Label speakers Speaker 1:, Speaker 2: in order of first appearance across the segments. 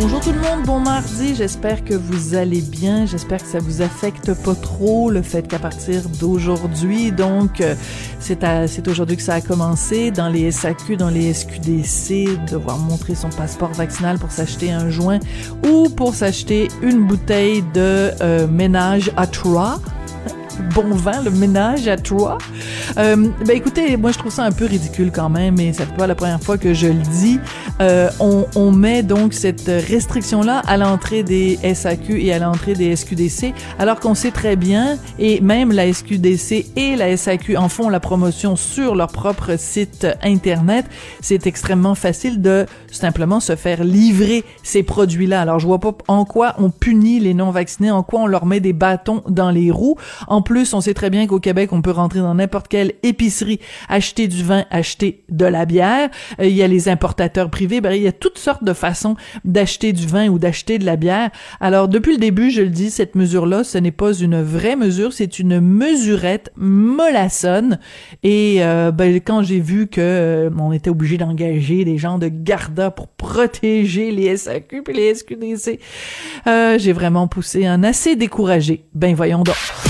Speaker 1: Bonjour tout le monde, bon mardi, j'espère que vous allez bien, j'espère que ça vous affecte pas trop le fait qu'à partir d'aujourd'hui, donc euh, c'est aujourd'hui que ça a commencé dans les SAQ, dans les SQDC, devoir montrer son passeport vaccinal pour s'acheter un joint ou pour s'acheter une bouteille de euh, ménage à trois bon vin, le ménage à trois. Euh, ben écoutez, moi je trouve ça un peu ridicule quand même, et c'est pas la première fois que je le dis. Euh, on, on, met donc cette restriction-là à l'entrée des SAQ et à l'entrée des SQDC, alors qu'on sait très bien, et même la SQDC et la SAQ en font la promotion sur leur propre site internet. C'est extrêmement facile de simplement se faire livrer ces produits-là. Alors je vois pas en quoi on punit les non-vaccinés, en quoi on leur met des bâtons dans les roues. Plus, on sait très bien qu'au Québec, on peut rentrer dans n'importe quelle épicerie, acheter du vin, acheter de la bière. Euh, il y a les importateurs privés. Ben, il y a toutes sortes de façons d'acheter du vin ou d'acheter de la bière. Alors, depuis le début, je le dis, cette mesure-là, ce n'est pas une vraie mesure, c'est une mesurette mollassonne. Et euh, ben, quand j'ai vu que euh, on était obligé d'engager des gens de Garda pour protéger les SAQ et les SQDC, j'ai vraiment poussé un assez découragé. Ben voyons donc.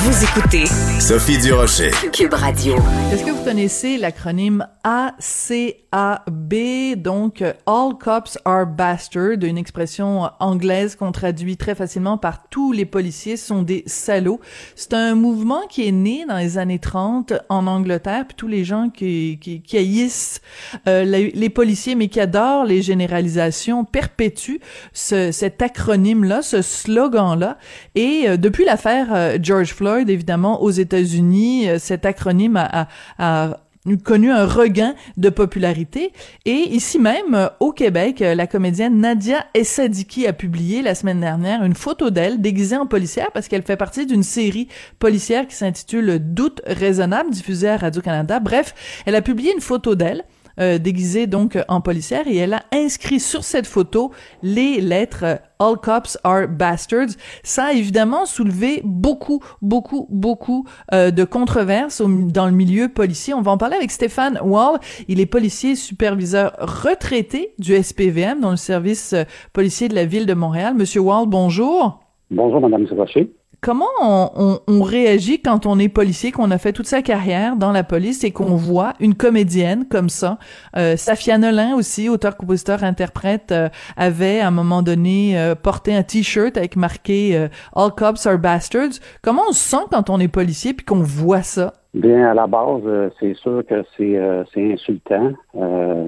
Speaker 2: Vous écoutez
Speaker 3: Sophie Durocher.
Speaker 2: Cube Radio.
Speaker 1: Est-ce que vous connaissez l'acronyme ACAB, donc All Cops Are Bastards, une expression anglaise qu'on traduit très facilement par tous les policiers sont des salauds. C'est un mouvement qui est né dans les années 30 en Angleterre, puis tous les gens qui, qui, qui haïssent euh, les, les, policiers, mais qui adorent les généralisations, perpétuent ce, cet acronyme-là, ce slogan-là. Et euh, depuis l'affaire euh, George Floyd, évidemment, aux États-Unis, euh, cet acronyme a, connu un regain de popularité. Et ici même, euh, au Québec, euh, la comédienne Nadia Essadiki a publié la semaine dernière une photo d'elle déguisée en policière parce qu'elle fait partie d'une série policière qui s'intitule Doute raisonnable, diffusée à Radio-Canada. Bref, elle a publié une photo d'elle. Déguisée donc en policière et elle a inscrit sur cette photo les lettres All Cops Are Bastards. Ça a évidemment soulevé beaucoup, beaucoup, beaucoup euh, de controverses dans le milieu policier. On va en parler avec Stéphane Wall. Il est policier superviseur retraité du SPVM dans le service euh, policier de la ville de Montréal. Monsieur Wall, bonjour.
Speaker 4: Bonjour, Madame Sébastien.
Speaker 1: Comment on, réagit quand on est policier, qu'on a fait toute sa carrière dans la police et qu'on voit une comédienne comme ça? Euh, Safia Nolin aussi, auteur, compositeur, interprète, euh, avait à un moment donné euh, porté un t-shirt avec marqué euh, All cops are bastards. Comment on se sent quand on est policier puis qu'on voit ça?
Speaker 4: Bien, à la base, c'est sûr que c'est insultant.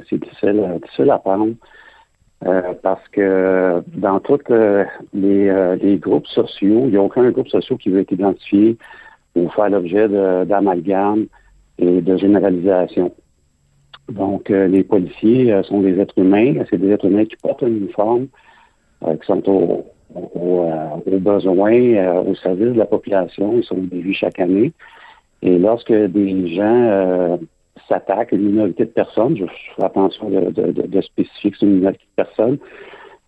Speaker 4: c'est difficile, difficile à prendre. Euh, parce que dans tous euh, les, euh, les, groupes sociaux, il n'y a aucun groupe social qui veut être identifié ou faire l'objet d'amalgame et de généralisation. Donc, les policiers sont des êtres humains, c'est des êtres humains qui portent un uniforme, qui sont au, au, aux besoins, au service de la population, ils sont vus chaque année. Et lorsque des gens s'attaque à une minorité de personnes, je fais attention de, de, de, spécifier que c'est une minorité de personnes,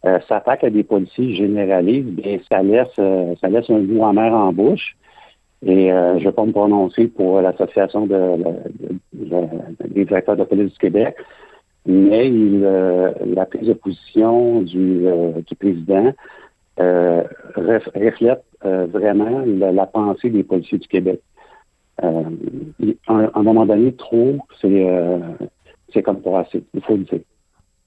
Speaker 4: euh, s'attaque à des policiers généralistes, bien ça laisse euh, ça laisse un goût amer en bouche. Et euh, je ne vais pas me prononcer pour l'Association de, des directeurs de police du Québec, mais la prise de position du, du président reflète vraiment la, la, pensée des policiers du Québec euh, à un moment donné, trop, c'est euh, c'est comme pas assez. Il faut le dire.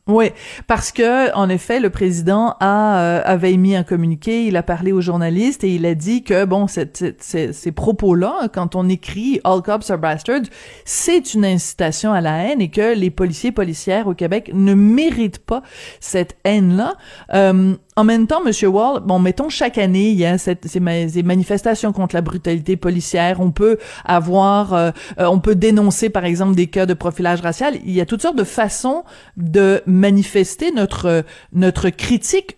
Speaker 1: Oui, parce que en effet, le président a euh, avait émis un communiqué, il a parlé aux journalistes et il a dit que bon, cette, ces propos-là, quand on écrit "All cops are bastards", c'est une incitation à la haine et que les policiers policières au Québec ne méritent pas cette haine-là. Euh, en même temps, Monsieur Wall, bon, mettons chaque année, il y a cette, ces, manifestations contre la brutalité policière. On peut avoir, euh, on peut dénoncer, par exemple, des cas de profilage racial. Il y a toutes sortes de façons de manifester notre notre critique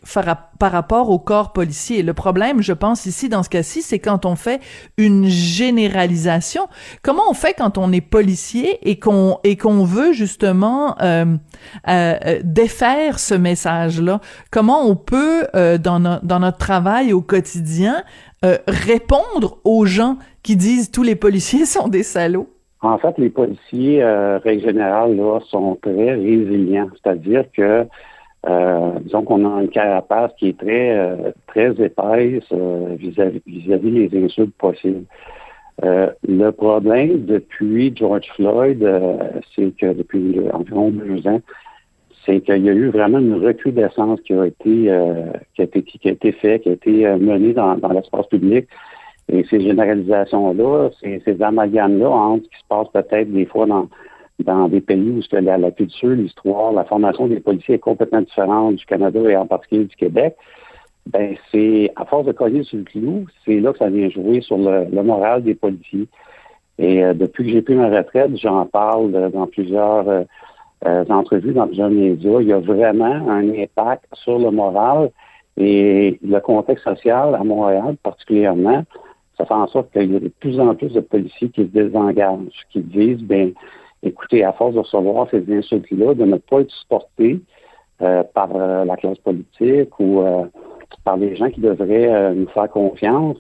Speaker 1: par, rapport au corps policier. Le problème, je pense ici dans ce cas-ci, c'est quand on fait une généralisation. Comment on fait quand on est policier et qu'on et qu'on veut justement euh, euh, défaire ce message-là? Comment on peut dans, dans notre travail au quotidien répondre aux gens qui disent tous les policiers sont des salauds?
Speaker 4: En fait, les policiers, euh, règle générale, là, sont très résilients. C'est-à-dire que, euh, disons qu'on a une carapace qui est très, euh, très épaisse euh, vis-à-vis vis les insultes possibles. le problème depuis George Floyd, c'est que depuis environ deux ans, c'est qu'il y a eu vraiment une recrudescence qui a été, qui a été, qui a été fait, qui a été menée dans, dans l'espace public et ces généralisations-là, ces, amalgames-là entre ce qui se passe peut-être des fois dans, des pays où la, culture, l'histoire, la formation des policiers est complètement différente du Canada et en particulier du Québec, ben c'est à force de coller sur le clou, c'est là que ça vient jouer sur le, moral des policiers. Et euh, depuis que j'ai pris ma retraite, j'en parle dans plusieurs euh, euh, entrevues, dans plusieurs médias. Il y a vraiment un impact sur le moral et le contexte social à Montréal particulièrement ça fait en sorte qu'il y a de plus en plus de policiers qui se désengagent, qui disent, ben, écoutez, à force de recevoir ces insultes-là, de ne pas être supportés euh, par euh, la classe politique ou euh, par les gens qui devraient nous faire confiance,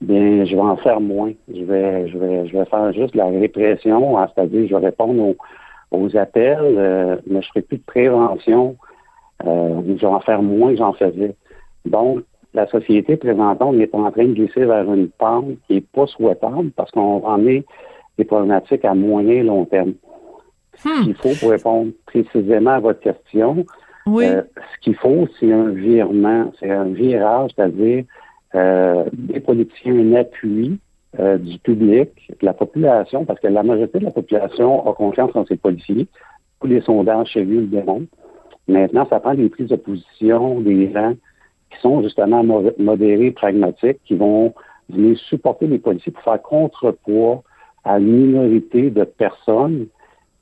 Speaker 4: bien, je vais en faire moins. Je vais, je vais, je vais faire juste la répression, hein, c'est-à-dire, je vais répondre aux, appels, mais je ferai plus de prévention. je vais en faire moins que j'en faisais. Donc, la société présentement, on est en train de glisser vers une pente qui n'est pas souhaitable parce qu'on en est des problématiques à moyen et long terme. Ce hmm. qu'il faut pour répondre précisément à votre question, euh, ce qu'il faut, c'est un virement, c'est un virage, c'est-à-dire euh, des politiciens, un appui euh, du public, de la population, parce que la majorité de la population a confiance en ses policiers. Tous les sondages chez lui le démontrent. Maintenant, ça prend des prises de position des gens qui sont justement modérés, pragmatiques, qui vont venir supporter les policiers pour faire contrepoids à une minorité de personnes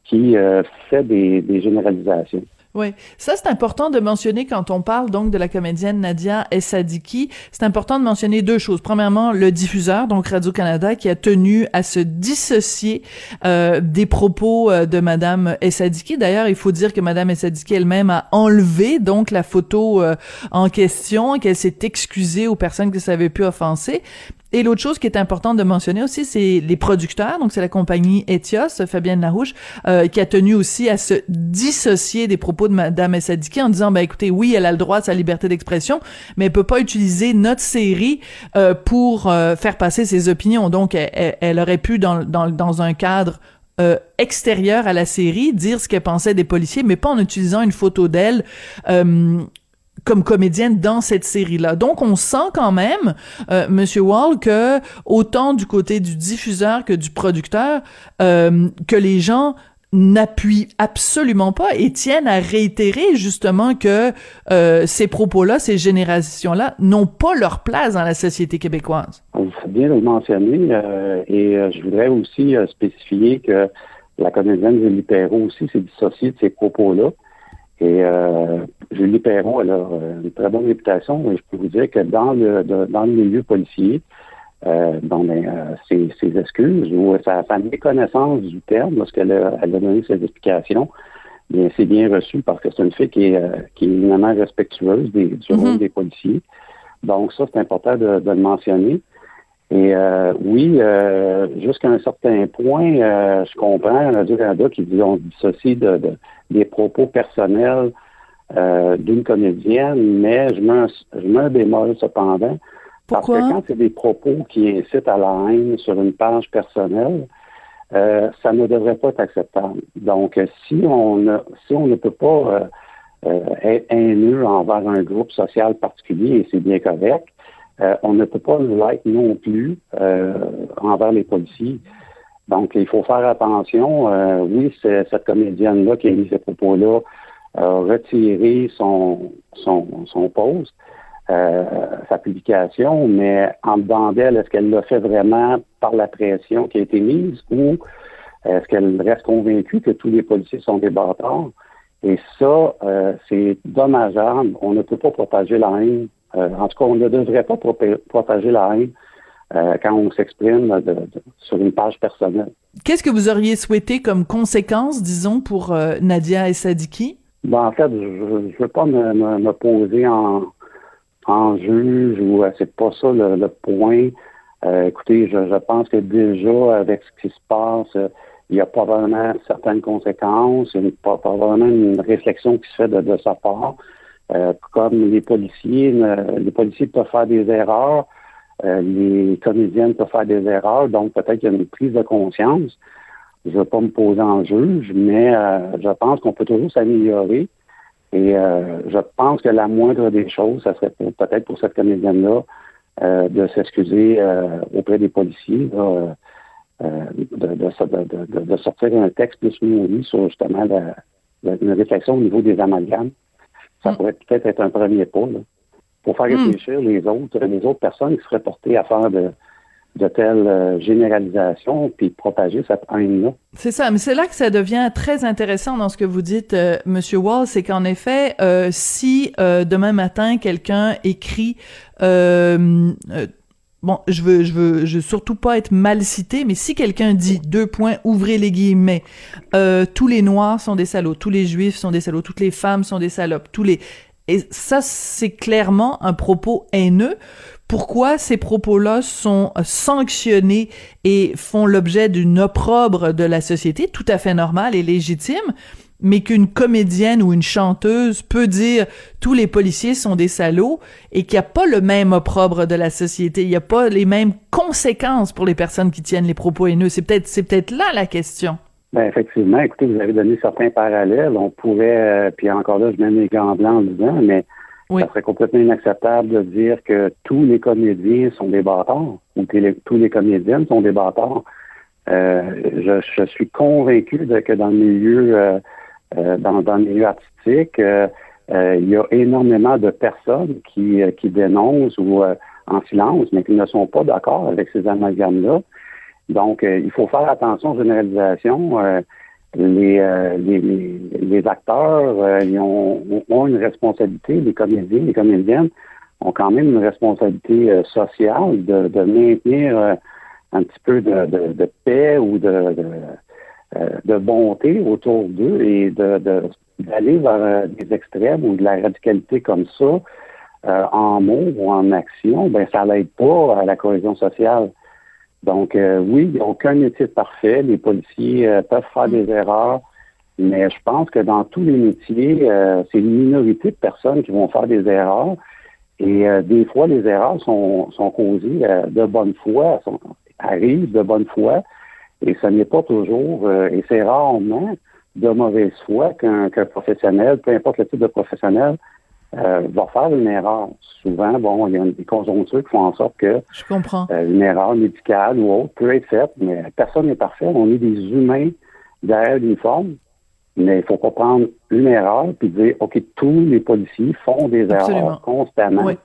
Speaker 4: qui euh, fait des, des généralisations.
Speaker 1: Oui, ça c'est important de mentionner quand on parle donc de la comédienne Nadia Essadiki. C'est important de mentionner deux choses. Premièrement, le diffuseur, donc Radio-Canada, qui a tenu à se dissocier euh, des propos euh, de Madame Essadiki. D'ailleurs, il faut dire que Madame Essadiki elle-même a enlevé donc la photo euh, en question, qu'elle s'est excusée aux personnes que ça avait pu offenser. Et l'autre chose qui est importante de mentionner aussi, c'est les producteurs. Donc, c'est la compagnie Etios, Fabienne Larouche, euh, qui a tenu aussi à se dissocier des propos de Madame Essadiki en disant, ben écoutez, oui, elle a le droit à sa liberté d'expression, mais elle peut pas utiliser notre série euh, pour euh, faire passer ses opinions. Donc, elle, aurait pu, dans, dans, dans un cadre euh, extérieur à la série, dire ce qu'elle pensait des policiers, mais pas en utilisant une photo d'elle euh, comme comédienne dans cette série-là. Donc, on sent quand même, euh, Monsieur Wall, que autant du côté du diffuseur que du producteur, euh, que les gens n'appuient absolument pas et tiennent à réitérer justement que euh, ces propos-là, ces générations-là, n'ont pas leur place dans la société québécoise.
Speaker 4: Vous faites bien le mentionner euh, et euh, je voudrais aussi spécifier que la comédienne Julie Perrault aussi s'est dissociée de ces propos-là. Et euh, Julie Perron, elle a euh, une très bonne réputation. Et je peux vous dire que dans le dans le milieu policier, euh, bon, ben, euh, ses, ses, excuses ou sa, sa méconnaissance du terme lorsqu'elle a, elle a donné ses explications, bien c'est bien reçu parce que c'est une fille qui est, euh, qui est éminemment respectueuse des, du rôle mm-hmm. des policiers. Donc ça, c'est important de, de, le mentionner. Et euh, oui, euh, jusqu'à un certain point, euh, je comprends Radio-Canada qui dit on dissocie de, de, des propos personnels euh, d'une comédienne, mais je mets, un, je mets un bémol cependant. Parce que quand c'est des propos qui incitent à la haine sur une page personnelle, euh, ça ne devrait pas être acceptable. Donc, si on ne, si on ne peut pas euh, être haineux envers un groupe social particulier, et c'est bien correct, euh, on ne peut pas l'être non plus euh, envers les policiers. Donc, il faut faire attention. Euh, oui, c'est cette comédienne-là qui a mis ces propos-là a retiré son, son, son post, sa publication, mais en dedans d'elle, est-ce qu'elle l'a fait vraiment par la pression qui a été mise ou est-ce qu'elle reste convaincue que tous les policiers sont des bâtards? Et ça, euh, c'est dommageable. On ne peut pas propager la haine. Euh, en tout cas, on ne devrait pas propager la haine euh, quand on s'exprime sur une page personnelle.
Speaker 1: Qu'est-ce que vous auriez souhaité comme conséquence, disons, pour Nadia et Sadiki?
Speaker 4: Ben, en fait, je ne veux pas me, me, poser en, en juge ou c'est pas ça le, point. écoutez, je, je, pense que déjà, avec ce qui se passe, il y a probablement certaines conséquences, il y a probablement une réflexion qui se fait de, sa part. Euh, comme les policiers, les policiers peuvent faire des erreurs, euh, les comédiennes peuvent faire des erreurs, donc peut-être qu'il y a une prise de conscience. Je ne veux pas me poser en juge, mais euh, je pense qu'on peut toujours s'améliorer. Et je pense que la moindre des choses, ça serait peut-être pour cette comédienne-là de s'excuser auprès des policiers. Euh, de, de, de, sortir un texte plus nourri sur justement la, une réflexion au niveau des amalgames. Ça pourrait peut-être être un premier pas pour faire mm. réfléchir les autres, les autres personnes qui seraient portées à faire de, de telles euh, généralisations puis propager cette haine-là.
Speaker 1: C'est ça, mais c'est là que ça devient très intéressant dans ce que vous dites, euh, Monsieur Wall, c'est qu'en effet, euh, si demain matin quelqu'un écrit bon, je veux, je veux, je veux surtout pas être mal cité, mais si quelqu'un dit deux points, ouvrez les guillemets, euh, tous les noirs sont des salauds, tous les juifs sont des salauds, toutes les femmes sont des salopes, tous les, et ça, c'est clairement un propos haineux. Pourquoi ces propos-là sont sanctionnés et font l'objet d'une opprobre de la société, tout à fait normal et légitime, mais qu'une comédienne ou une chanteuse peut dire tous les policiers sont des salauds et qu'il n'y a pas le même opprobre de la société, il n'y a pas les mêmes conséquences pour les personnes qui tiennent les propos haineux. C'est peut-être c'est peut-être là la question.
Speaker 4: Ben effectivement, écoutez, vous avez donné certains parallèles. On pourrait, euh, puis encore là, je mets mes gants blancs en disant, mais ça serait complètement inacceptable de dire que tous les comédiens sont des bâtards ou que tous les comédiennes sont des bâtards. Euh, je, je, suis convaincu de, que dans le milieu euh, dans, dans, le milieu artistique, euh, euh, il y a énormément de personnes qui, qui dénoncent ou en silence, mais qui ne sont pas d'accord avec ces amalgames-là. Donc, il faut faire attention aux généralisations. Les, les, les, acteurs ils ont, ont, une responsabilité, les comédiens, les comédiennes ont quand même une responsabilité sociale de, de maintenir un petit peu de, de, de paix ou de, euh, de bonté autour d'eux et de, d'aller vers euh, des extrêmes ou de la radicalité comme ça, euh, en mots ou en action, ben ça n'aide pas à la cohésion sociale. Donc oui, il n'y a aucun métier parfait. Les policiers peuvent faire des erreurs, mais je pense que dans tous les métiers, c'est une minorité de personnes qui vont faire des erreurs. Et des fois, les erreurs sont, sont causées de bonne foi, sont, arrivent de bonne foi, et ce n'est pas toujours, euh, et c'est rarement de mauvaise foi qu'un professionnel, peu importe le type de professionnel, euh, va faire une erreur. Souvent, bon, il y a des conjonctures qui font en sorte que
Speaker 1: Je comprends.
Speaker 4: Euh, une erreur médicale ou autre peut être faite, mais personne n'est parfait. On est des humains derrière l'uniforme, mais il ne faut pas prendre une erreur puis dire OK, tous les policiers font des erreurs constamment. Oui.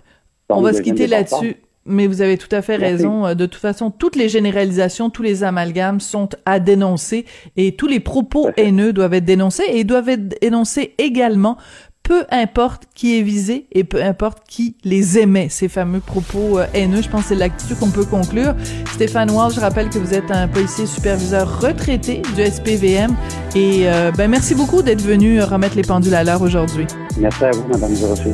Speaker 1: On va se quitter là-dessus. Mais vous avez tout à fait raison. Euh, de toute façon, toutes les généralisations, tous les amalgames sont à dénoncer et tous les propos haineux doivent être dénoncés et doivent être dénoncés également peu importe qui est visé et peu importe qui les émet, ces fameux propos euh, haineux. Je pense que c'est là-dessus qu'on peut conclure. Stéphane Wall, je rappelle que vous êtes un policier superviseur retraité du SPVM et euh, ben merci beaucoup d'être venu remettre les pendules à l'heure aujourd'hui.
Speaker 4: Merci à vous, Madame Durocher.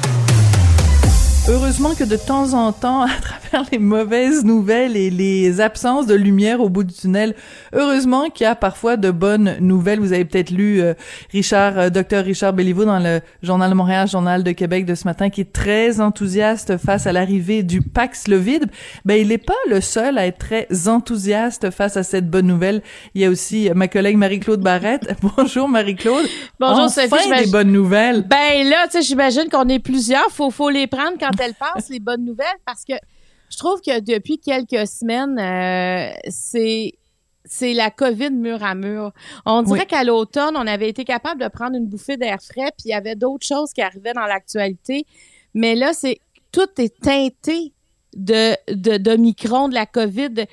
Speaker 1: Heureusement que de temps en temps, à travers les mauvaises nouvelles et les absences de lumière au bout du tunnel, heureusement qu'il y a parfois de bonnes nouvelles. Vous avez peut-être lu euh, Richard, euh, docteur Richard Béliveau dans le Journal de Montréal, Journal de Québec de ce matin, qui est très enthousiaste face à l'arrivée du Paxlovid. Ben, il n'est pas le seul à être très enthousiaste face à cette bonne nouvelle. Il y a aussi ma collègue Marie-Claude Barrette. Bonjour Marie-Claude.
Speaker 5: Bonjour
Speaker 1: enfin,
Speaker 5: Sophie.
Speaker 1: des bonnes nouvelles.
Speaker 5: Ben là, tu sais, j'imagine qu'on est plusieurs. Faut, faut les prendre quand elles passent, les bonnes nouvelles, parce que je trouve que depuis quelques semaines, euh, c'est c'est la COVID mur à mur. On dirait qu'à l'automne, on avait été capable de prendre une bouffée d'air frais, puis il y avait d'autres choses qui arrivaient dans l'actualité. Mais là, c'est tout est teinté de, de, de micron, de la COVID.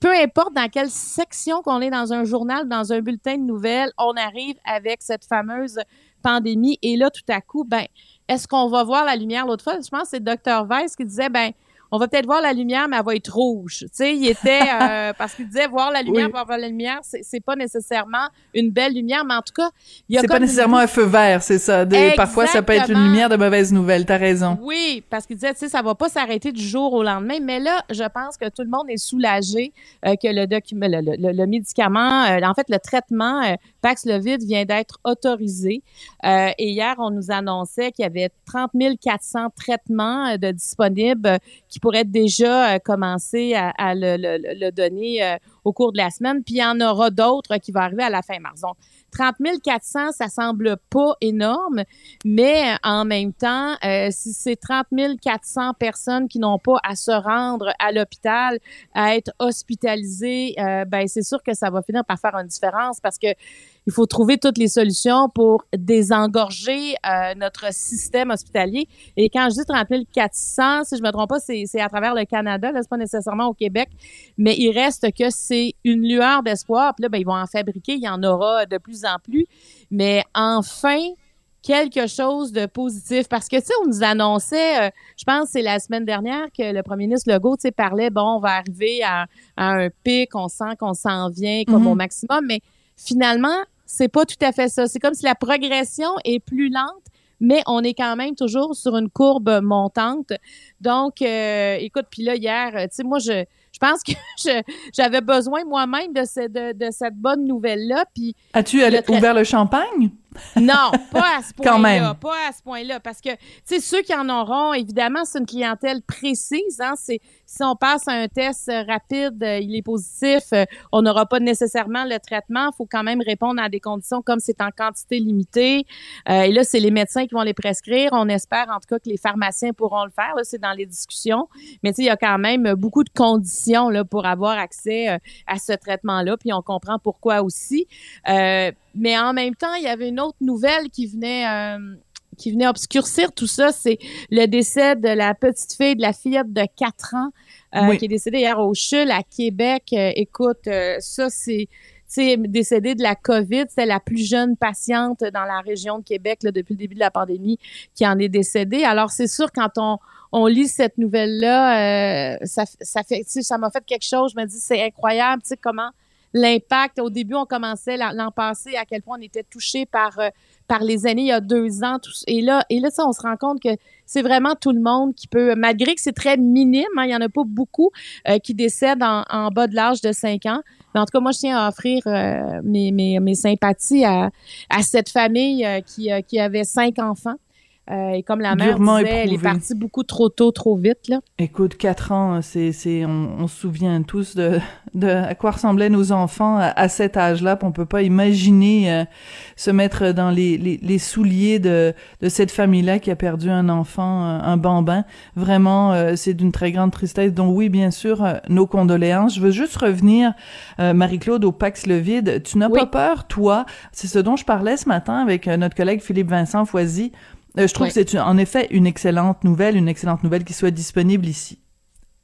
Speaker 5: peu importe dans quelle section qu'on est dans un journal, dans un bulletin de nouvelles, on arrive avec cette fameuse pandémie. Et là, tout à coup, ben, est-ce qu'on va voir la lumière l'autre fois? Je pense que c'est Dr. Weiss qui disait, ben, on va peut-être voir la lumière, mais elle va être rouge. Tu sais, il était euh, parce qu'il disait voir la lumière, voir la lumière, c'est pas nécessairement une belle lumière, mais en tout cas, il y a
Speaker 1: c'est pas nécessairement un feu vert, c'est ça. parfois, ça peut être une lumière de mauvaise nouvelle. T'as raison.
Speaker 5: Oui, parce qu'il disait, tu sais, ça va pas s'arrêter du jour au lendemain, mais là, je pense que tout le monde est soulagé euh, que le, document, le, médicament, euh, en fait, le traitement Paxlovid vient d'être autorisé. et hier, on nous annonçait qu'il y avait 30 400 traitements de disponibles qui pourrait déjà euh, commencer à, le, donner euh, au cours de la semaine. Puis il y en aura d'autres qui vont arriver à la fin mars. Donc, 30 400, ça semble pas énorme, mais en même temps, euh, si c'est 30 400 personnes qui n'ont pas à se rendre à l'hôpital, à être hospitalisées, ben c'est sûr que ça va finir par faire une différence parce que il faut trouver toutes les solutions pour désengorger euh, notre système hospitalier. Et quand je dis 30 400, si je me trompe pas, c'est à travers le Canada, là, c'est pas nécessairement au Québec, mais il reste que c'est une lueur d'espoir. Puis là, ben, ils vont en fabriquer, il y en aura de plus en plus. Mais enfin, quelque chose de positif parce que tu sais on nous annonçait euh, je pense c'est la semaine dernière que le premier ministre Legault tu sais parlait bon on va arriver à, un pic on sent qu'on s'en vient comme au mhm. maximum mais finalement c'est pas tout à fait ça. C'est comme si la progression est plus lente, mais on est quand même toujours sur une courbe montante. Donc, euh, écoute, puis là, hier, tu sais, moi, je, je pense que j'avais besoin moi-même de, de, de, cette bonne nouvelle-là. Puis
Speaker 1: As-tu ouvert le champagne?
Speaker 5: Non, pas à ce point-là. Pas à ce point-là. Parce que, tu sais, ceux qui en auront, évidemment, c'est une clientèle précise. Hein, c'est, si on passe à un test rapide, euh, il est positif, euh, on n'aura pas nécessairement le traitement. Il faut quand même répondre à des conditions comme c'est en quantité limitée. Euh, et là, c'est les médecins qui vont les prescrire. On espère, en tout cas, que les pharmaciens pourront le faire. Là, c'est dans les discussions. Mais, tu sais, il y a quand même beaucoup de conditions là, pour avoir accès à ce traitement-là. Puis on comprend pourquoi aussi. Mais en même temps, il y avait une autre nouvelle qui venait euh, qui venait obscurcir tout ça, c'est le décès de la petite fille, de la fillette de 4 ans, euh, qui est décédée hier au CHUL à Québec. Euh, écoute, ça, c'est décédée de la COVID. C'était la plus jeune patiente dans la région de Québec là, depuis le début de la pandémie qui en est décédée. Alors, c'est sûr, quand on, on lit cette nouvelle-là, ça, ça fait, ça m'a fait quelque chose. Je me dis, c'est incroyable, tu sais, comment l'impact. Au début, on commençait l'an passé à quel point on était touché par euh, par les années il y a deux ans. et là, et là, ça, on se rend compte que c'est vraiment tout le monde qui peut, malgré que c'est très minime, hein, il y en a pas beaucoup euh, qui décèdent en, bas de l'âge de 5 ans. Mais en tout cas, moi, je tiens à offrir euh, mes, mes, mes, sympathies à, à cette famille qui, qui avait cinq enfants. Euh, et comme la mère disait, elle est partie beaucoup trop tôt, trop vite. Là.
Speaker 1: Écoute, quatre ans, c'est, c'est, on, se souvient tous de, de à quoi ressemblaient nos enfants à, cet âge-là. On peut pas imaginer euh, se mettre dans les, les, les, souliers de, de cette famille-là qui a perdu un enfant, euh, un bambin. Vraiment, c'est d'une très grande tristesse. Donc oui, bien sûr, nos condoléances. Je veux juste revenir, Marie-Claude, au Pax le vide. Tu n'as pas peur, toi? C'est ce dont je parlais ce matin avec notre collègue Philippe Vincent Foisy euh, je trouve que c'est en effet une excellente nouvelle, une excellente nouvelle qui soit disponible ici.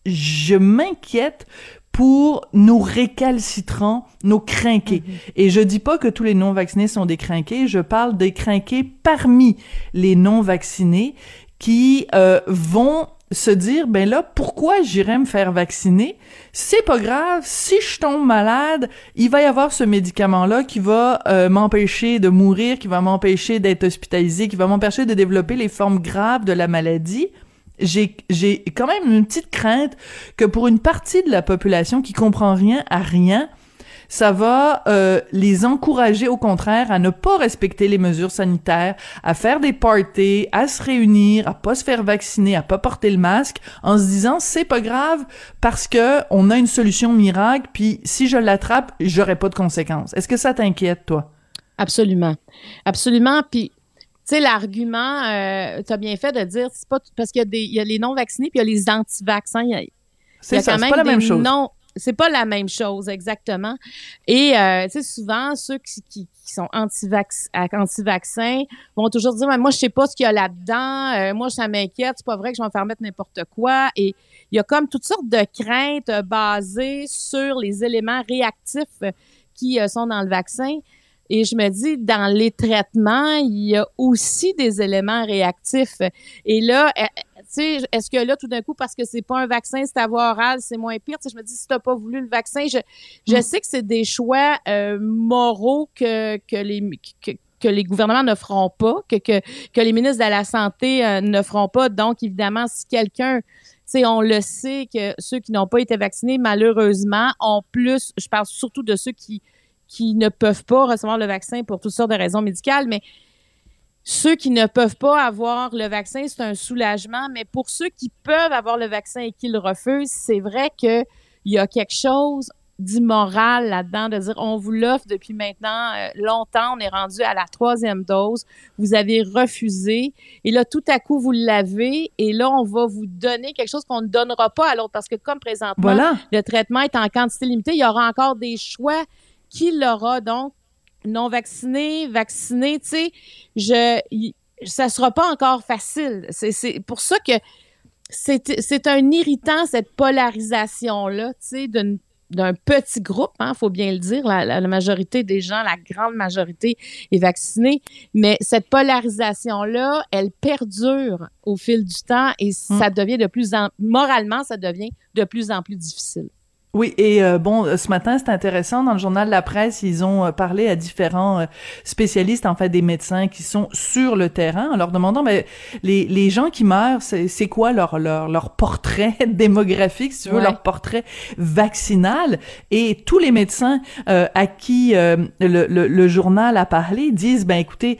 Speaker 1: Je m'inquiète pour nos récalcitrants, nos crinqués. Mhm. Et je dis pas que tous les non-vaccinés sont des crinqués, je parle des crinqués parmi les non-vaccinés qui euh, vont se dire ben là pourquoi j'irais me faire vacciner? C'est pas grave si je tombe malade il va y avoir ce médicament là qui va euh, m'empêcher de mourir qui va m'empêcher d'être hospitalisé qui va m'empêcher de développer les formes graves de la maladie. J'ai j'ai quand même une petite crainte que pour une partie de la population qui comprend rien à rien ça va euh, les encourager au contraire à ne pas respecter les mesures sanitaires, à faire des parties, à se réunir, à pas se faire vacciner, à pas porter le masque, en se disant c'est pas grave parce que on a une solution miracle, puis si je l'attrape, j'aurai pas de conséquences. Est-ce que ça t'inquiète toi?
Speaker 5: Absolument, absolument. Puis tu sais, l'argument, euh, tu as bien fait de dire, c'est pas parce qu'il y a des, il y a les non vaccinés puis il y a les anti-vaccins.
Speaker 1: C'est ça,
Speaker 5: quand
Speaker 1: c'est
Speaker 5: même
Speaker 1: pas la même chose.
Speaker 5: non- c'est pas la même chose, exactement. Et, euh, souvent, ceux qui, qui, qui sont anti-vaccins vont toujours dire, moi, je sais pas ce qu'il y a là-dedans. Euh, moi, ça m'inquiète. C'est pas vrai que je vais me faire mettre n'importe quoi. Et il y a comme toutes sortes de craintes euh, basées sur les éléments réactifs euh, qui sont dans le vaccin. Et je me dis, dans les traitements, il y a aussi des éléments réactifs. Et là, euh, tu sais, est-ce que là, tout d'un coup, parce que c'est pas un vaccin, c'est à voie orale, c'est moins pire? Tu sais, je me dis, si t'as pas voulu le vaccin, je, je
Speaker 1: Mm.
Speaker 5: sais que c'est des choix euh, moraux que, que les que, que les gouvernements ne feront pas, que, que, que les ministres de la Santé euh, ne feront pas. Donc, évidemment, si quelqu'un, tu sais, on le sait que ceux qui n'ont pas été vaccinés, malheureusement, ont plus, je parle surtout de ceux qui, qui ne peuvent pas recevoir le vaccin pour toutes sortes de raisons médicales, mais ceux qui ne peuvent pas avoir le vaccin, c'est un soulagement, mais pour ceux qui peuvent avoir le vaccin et qui le refusent, c'est vrai qu'il y a quelque chose d'immoral là-dedans, de dire on vous l'offre depuis maintenant euh, longtemps, on est rendu à la troisième dose, vous avez refusé, et là tout à coup vous l'avez, et là on va vous donner quelque chose qu'on ne donnera pas à l'autre, parce que comme présentement
Speaker 1: Voilà.
Speaker 5: le traitement est en quantité limitée, il y aura encore des choix qui l'aura donc non vacciné, vacciné, tu sais, je y- ça sera pas encore facile. C'est c'est pour ça que c'est c'est un irritant cette polarisation là, tu sais, d'une d'un petit groupe, hein, faut bien le dire, la, majorité des gens, la grande majorité est vaccinée, mais cette polarisation-là, elle perdure au fil du temps et ça devient de plus en, moralement, ça devient de plus en plus difficile.
Speaker 1: Oui, et euh, bon, euh, ce matin, c'est intéressant, dans le journal La Presse, ils ont euh, parlé à différents spécialistes, en fait, des médecins qui sont sur le terrain, en leur demandant, mais les, les gens qui meurent, c'est c'est quoi leur, leur, leur portrait démographique, si tu veux,
Speaker 5: Ouais.
Speaker 1: leur portrait vaccinal? Et tous les médecins euh, à qui euh, le, le, le journal a parlé disent, ben écoutez,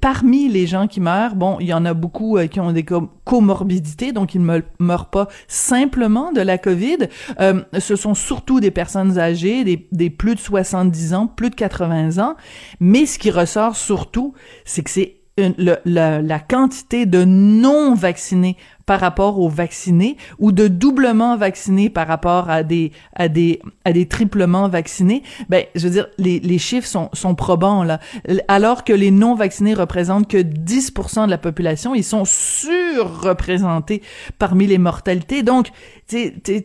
Speaker 1: parmi les gens qui meurent, bon, il y en a beaucoup qui ont des com- comorbidités, donc ils ne me- meurent pas simplement de la COVID. Euh, ce sont surtout des personnes âgées, des, des plus de 70 ans, plus de 80 ans. Mais ce qui ressort surtout, c'est que c'est la, la quantité de non vaccinés par rapport aux vaccinés ou de doublement vaccinés par rapport à des à des à des triplement vaccinés ben je veux dire les, les chiffres sont sont probants là. Alors que les non vaccinés représentent que 10% de la population ils sont surreprésentés parmi les mortalités. Donc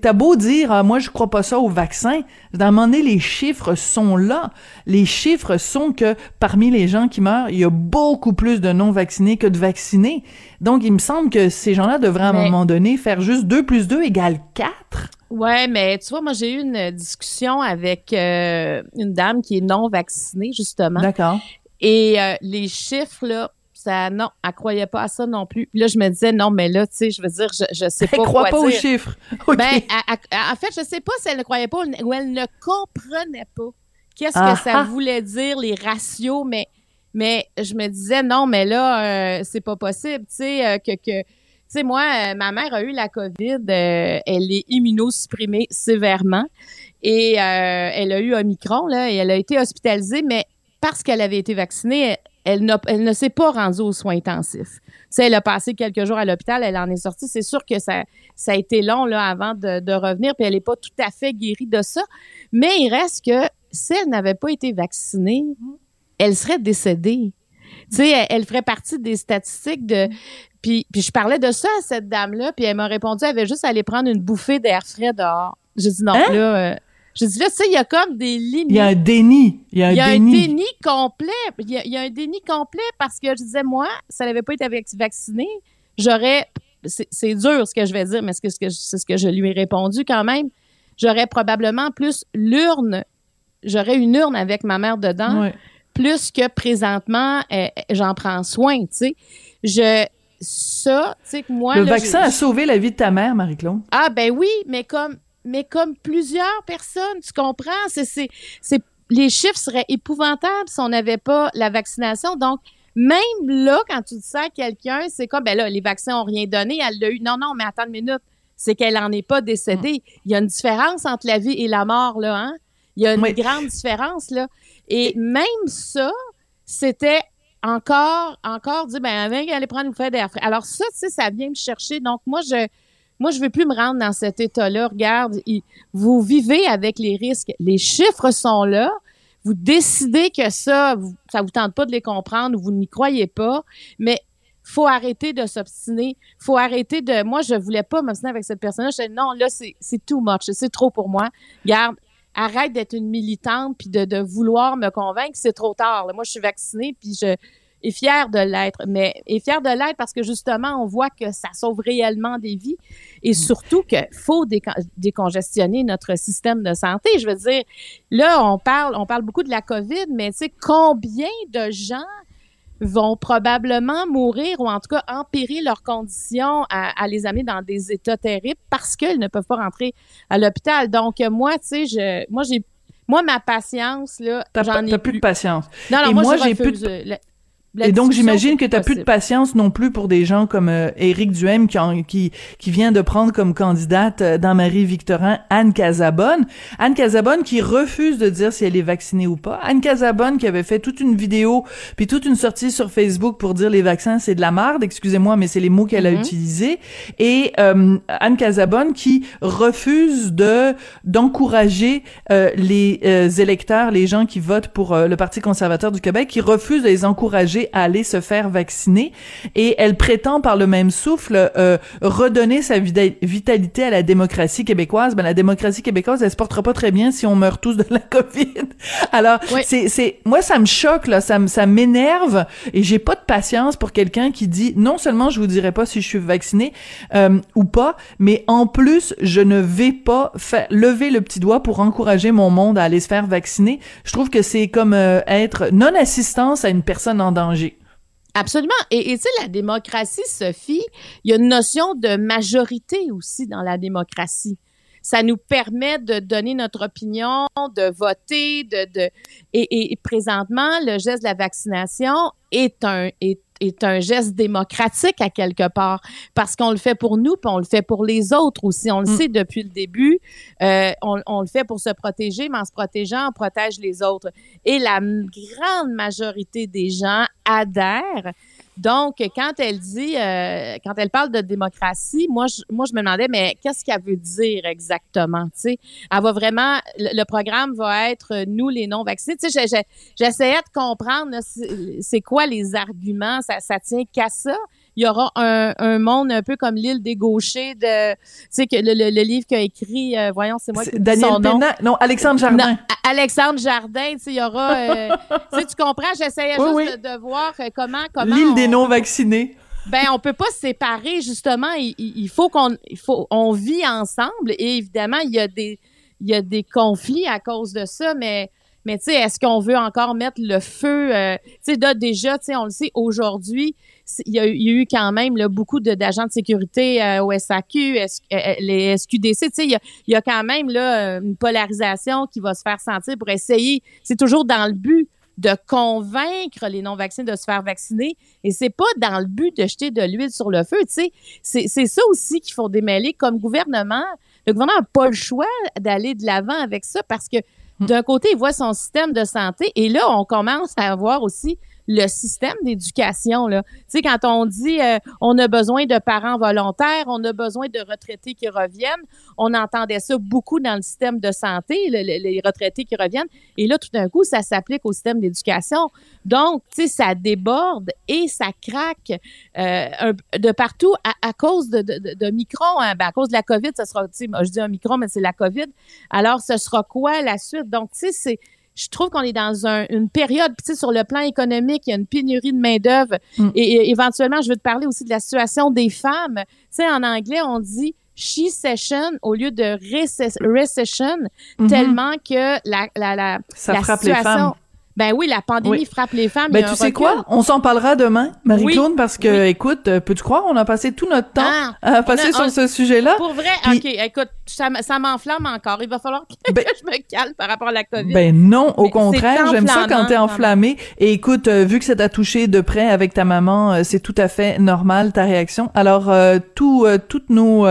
Speaker 1: t'as beau dire ah, moi je crois pas ça au vaccin d'un moment donné les chiffres sont là. Les chiffres sont que parmi les gens qui meurent il y a beaucoup plus de non vaccinés que de vaccinés. Donc il me semble que ces gens-là devraient à un
Speaker 5: Mais-
Speaker 1: moment donné faire juste 2 plus 2 égale 4
Speaker 5: Ouais, mais tu vois, moi, j'ai eu une discussion avec euh, une dame qui est non vaccinée, justement.
Speaker 1: d'accord
Speaker 5: Et euh, les chiffres, là, ça, non, elle croyait pas à ça non plus. Puis là, je me disais, non, mais là, tu sais, je veux dire, je, je sais pas
Speaker 1: elle croit
Speaker 5: quoi
Speaker 1: pas aux chiffres.
Speaker 5: Ben, elle- elle- en fait, je sais pas si elle ne croyait pas ou elle ne comprenait pas qu'est-ce
Speaker 1: Ah
Speaker 5: que ça
Speaker 1: ah.
Speaker 5: voulait dire, les ratios, mais, mais je me disais, non, mais là, euh, c'est pas possible, tu sais, euh, que, sais, moi, euh, ma mère a eu la COVID, euh, elle est immunosupprimée sévèrement et euh, elle a eu Omicron, là, et elle a été hospitalisée, mais parce qu'elle avait été vaccinée, elle, ne s'est pas rendue aux soins intensifs. Tu sais, elle a passé quelques jours à l'hôpital, elle en est sortie. C'est sûr que ça, ça a été long là, avant de, de revenir, puis elle n'est pas tout à fait guérie de ça. Mais il reste que si elle n'avait pas été vaccinée, elle serait décédée. Tu sais, elle, elle ferait partie des statistiques de. Puis, puis je parlais de ça à cette dame-là, puis elle m'a répondu, elle avait juste à aller prendre une bouffée d'air frais dehors. J'ai dit non,
Speaker 1: Hein?
Speaker 5: là. euh, j'ai dit là, tu sais, il y a comme des limites.
Speaker 1: il y a un déni il y a un
Speaker 5: Il y a
Speaker 1: déni
Speaker 5: un déni complet. Il y a, il y a un déni complet parce que je disais, moi, si elle n'avait pas été vac- vaccinée, j'aurais. C'est dur ce que je vais dire, mais c'est ce que, ce que je lui ai répondu quand même. J'aurais probablement plus l'urne. J'aurais une urne avec ma mère dedans,
Speaker 1: Ouais.
Speaker 5: Plus que présentement, euh, j'en prends soin, tu sais. Je. Ça, tu sais, que moi.
Speaker 1: le
Speaker 5: là,
Speaker 1: vaccin a sauvé la vie de ta mère Marie-Claude
Speaker 5: ah ben oui, mais comme mais comme plusieurs personnes, tu comprends, c'est c'est c'est les chiffres seraient épouvantables si on n'avait pas la vaccination. Donc même là quand tu dis ça à quelqu'un, c'est comme ben là les vaccins ont rien donné, elle l'a eu. Non non, mais attends une minute, c'est qu'elle en est pas décédée. Il y a une différence entre la vie et la mort là, hein? Il y a une
Speaker 1: Oui.
Speaker 5: grande différence là. Et même ça, c'était encore, encore dire, ben, allez prendre une feuille d'air frais. Alors ça, tu sais, ça vient me chercher. Donc, moi, je, moi, je veux plus me rendre dans cet état-là. Regarde, vous vivez avec les risques. Les chiffres sont là. Vous décidez que ça, ça vous tente pas de les comprendre ou vous n'y croyez pas. Mais faut arrêter de s'obstiner. faut arrêter de. Moi, je voulais pas m'obstiner avec cette personne-là. Je disais, non, là, c'est too much. C'est trop pour moi. Garde, arrête d'être une militante puis de, de, vouloir me convaincre. C'est trop tard. Moi, je suis vaccinée puis je est fière de l'être, mais est fière de l'être parce que justement, on voit que ça sauve réellement des vies et mm. surtout qu'il faut décongestionner notre système de santé. Je veux dire, là, on parle, on parle beaucoup de la COVID, mais tu sais, combien de gens vont probablement mourir ou en tout cas empirer leurs conditions à, les amener dans des états terribles parce qu'ils ne peuvent pas rentrer à l'hôpital. Donc, moi, tu sais, je, moi, j'ai moi, ma patience, là, j'en ai
Speaker 1: plus. de patience.
Speaker 5: Non, non, moi, j'ai plus de
Speaker 1: et donc j'imagine que tu n'as plus de patience non plus pour des gens comme euh, Éric Duhem qui, qui qui vient de prendre comme candidate euh, dans Marie-Victorin Anne Casabonne. Anne Casabonne qui refuse de dire si elle est vaccinée ou pas. Anne Casabonne qui avait fait toute une vidéo puis toute une sortie sur Facebook pour dire les vaccins c'est de la merde, excusez-moi mais c'est les mots qu'elle a mm-hmm. utilisés et euh, Anne Casabonne qui refuse de d'encourager euh, les électeurs, les gens qui votent pour le Parti conservateur du Québec qui refuse de les encourager à aller se faire vacciner et elle prétend par le même souffle euh, redonner sa vitalité à la démocratie québécoise. Ben la démocratie québécoise, elle se portera pas très bien si on meurt tous de la Covid. Alors c'est c'est moi ça me choque là, ça ça m'énerve et j'ai pas de patience pour quelqu'un qui dit non seulement je vous dirai pas si je suis vacciné euh, ou pas, mais en plus je ne vais pas faire lever le petit doigt pour encourager mon monde à aller se faire vacciner. Je trouve que c'est comme euh, être non assistance à une personne en danger
Speaker 5: Absolument. Et tu sais, la démocratie, Sophie, il y a une notion de majorité aussi dans la démocratie. Ça nous permet de donner notre opinion, de voter, de, de et, et présentement, le geste de la vaccination est un est est un geste démocratique à quelque part parce qu'on le fait pour nous puis on le fait pour les autres aussi. On le mm. sait depuis le début. Euh, on, on, le fait pour se protéger, mais en se protégeant, on protège les autres. Et la grande majorité des gens adhèrent donc, quand elle dit, euh, quand elle parle de démocratie, moi, je, moi, je me demandais, mais qu'est-ce qu'elle veut dire exactement? Tu sais, elle va vraiment, le, programme va être nous les non vaccinés. Tu sais, j'essayais de comprendre, c'est quoi les arguments, ça, ça tient qu'à ça? Il y aura un, un, monde un peu comme l'île des gauchers de, tu sais, que le, le, livre qu'a écrit, euh, voyons, c'est moi qui
Speaker 1: Daniel son nom. non, Alexandre Jardin.
Speaker 5: Alexandre Jardin, tu sais, il y aura, euh, tu sais, tu comprends, j'essayais juste De, voir euh, comment, comment.
Speaker 1: L'île des non-vaccinés.
Speaker 5: Ben, on peut pas se séparer, justement. Il, il faut qu'on, il faut, on vit ensemble et évidemment, il y a des, il y a des conflits à cause de ça, mais, mais tu sais, est-ce qu'on veut encore mettre le feu? Euh, tu sais, déjà, tu sais, on le sait, aujourd'hui, il y, a, eu quand même là, beaucoup d'agents de, sécurité euh, au SAQ, euh, les SQDC. Tu sais, il y a, quand même là, une polarisation qui va se faire sentir pour essayer. C'est toujours dans le but de convaincre les non-vaccinés de se faire vacciner. Et c'est pas dans le but de jeter de l'huile sur le feu. C'est ça aussi qu'il faut démêler comme gouvernement. Le gouvernement n'a pas le choix d'aller de l'avant avec ça parce que. D'un côté, il voit son système de santé et là, on commence à avoir aussi le système d'éducation. Tu sais, quand on dit euh, on a besoin de parents volontaires, on a besoin de retraités qui reviennent, on entendait ça beaucoup dans le système de santé, les retraités qui reviennent. Et là, tout d'un coup, ça s'applique au système d'éducation. Donc, tu sais, ça déborde et ça craque euh, de partout à, cause de, de, de Micron. Hein. Ben, à cause de la COVID, ça sera, tu sais, je dis un Micron, mais c'est la COVID. Alors, ce sera quoi la suite? Donc, tu sais, c'est je trouve qu'on est dans une période, tu sais, sur le plan économique, il y a une pénurie de main-d'œuvre. Mm. Et, éventuellement, je veux te parler aussi de la situation des femmes. Tu sais, en anglais, on dit she session au lieu de recession, mm-hmm. tellement que la, la, la,
Speaker 1: Ça frappe les femmes.
Speaker 5: Ben oui, la pandémie frappe les femmes.
Speaker 1: Ben tu sais quoi, on s'en parlera demain, Marie-Claude, parce que écoute, euh, peux-tu croire, on a passé tout notre temps ah, à passer sur ce sujet-là.
Speaker 5: Pour vrai, ok, écoute, ça, ça m'enflamme encore. Il va falloir que ben je me calme par rapport à la COVID.
Speaker 1: Ben non, au contraire, j'aime ça quand t'es enflammé. Et écoute, euh, vu que ça t'a touché de près avec ta maman, euh, c'est tout à fait normal ta réaction. Alors tout, toute nos,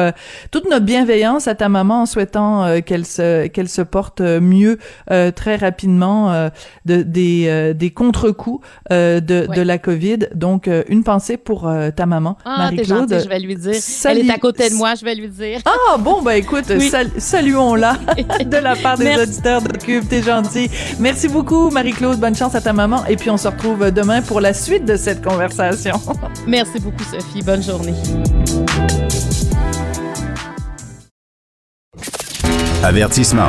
Speaker 1: toute notre bienveillance à ta maman en souhaitant qu'elle se, qu'elle se porte mieux très rapidement de des, euh, des contre-coups euh, de,
Speaker 5: Ouais.
Speaker 1: de la COVID. Donc, euh, une pensée pour euh, ta maman,
Speaker 5: Ah,
Speaker 1: Marie-Claude.
Speaker 5: je vais lui dire.
Speaker 1: Salut-
Speaker 5: Elle est à côté de moi, je vais lui dire.
Speaker 1: Ah, bon, ben écoute,
Speaker 5: Oui.
Speaker 1: sal- saluons-la de la part des
Speaker 5: Merci.
Speaker 1: auditeurs de Cube. T'es gentil. Merci beaucoup, Marie-Claude. Bonne chance à ta maman. Et puis, on se retrouve demain pour la suite de cette conversation.
Speaker 5: Merci beaucoup, Sophie. Bonne journée.
Speaker 3: Avertissement.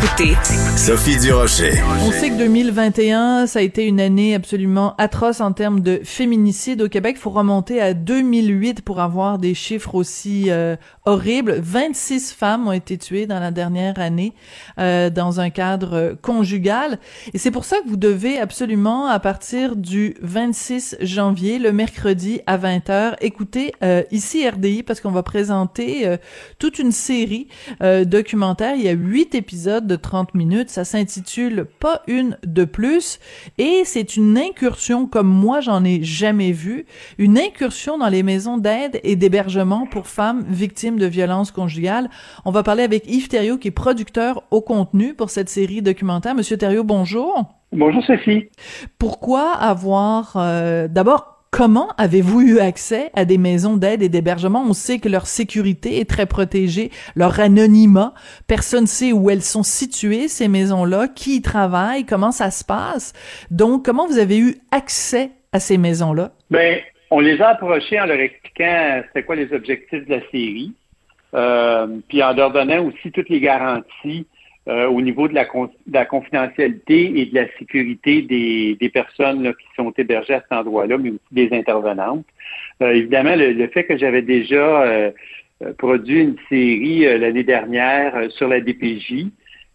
Speaker 2: Vous écoutez
Speaker 3: Sophie Durocher.
Speaker 1: On sait que 2021, ça a été une année absolument atroce en termes de féminicide au Québec. Il faut remonter à 2008 pour avoir des chiffres aussi euh, horribles. 26 femmes ont été tuées dans la dernière année euh, dans un cadre euh, conjugal. Et c'est pour ça que vous devez absolument, à partir du 26 janvier, le mercredi à 20h, écouter euh, ici RDI parce qu'on va présenter euh, toute une série euh, documentaire. Il y a huit épisodes de 30 minutes. Ça s'intitule Pas une de plus. Et c'est une incursion comme moi, j'en ai jamais vu. Une incursion dans les maisons d'aide et d'hébergement pour femmes victimes de violences conjugales. On va parler avec Yves Thériault, qui est producteur au contenu pour cette série documentaire. Monsieur Thériault, bonjour.
Speaker 6: Bonjour Sophie.
Speaker 1: Pourquoi avoir... euh, D'abord, Comment avez-vous eu accès à des maisons d'aide et d'hébergement? On sait que leur sécurité est très protégée, leur anonymat. Personne sait où elles sont situées, ces maisons-là, qui y travaillent, comment ça se passe. Donc, comment vous avez eu accès à ces maisons-là?
Speaker 6: Ben, on les a approchés en leur expliquant c'était quoi les objectifs de la série, euh, puis en leur donnant aussi toutes les garanties euh, au niveau de la, con- de la confidentialité et de la sécurité des, des personnes là, qui sont hébergées à cet endroit-là, mais aussi des intervenantes. Euh, évidemment, le, le fait que j'avais déjà euh, euh, produit une série euh, l'année dernière euh, sur la DPJ,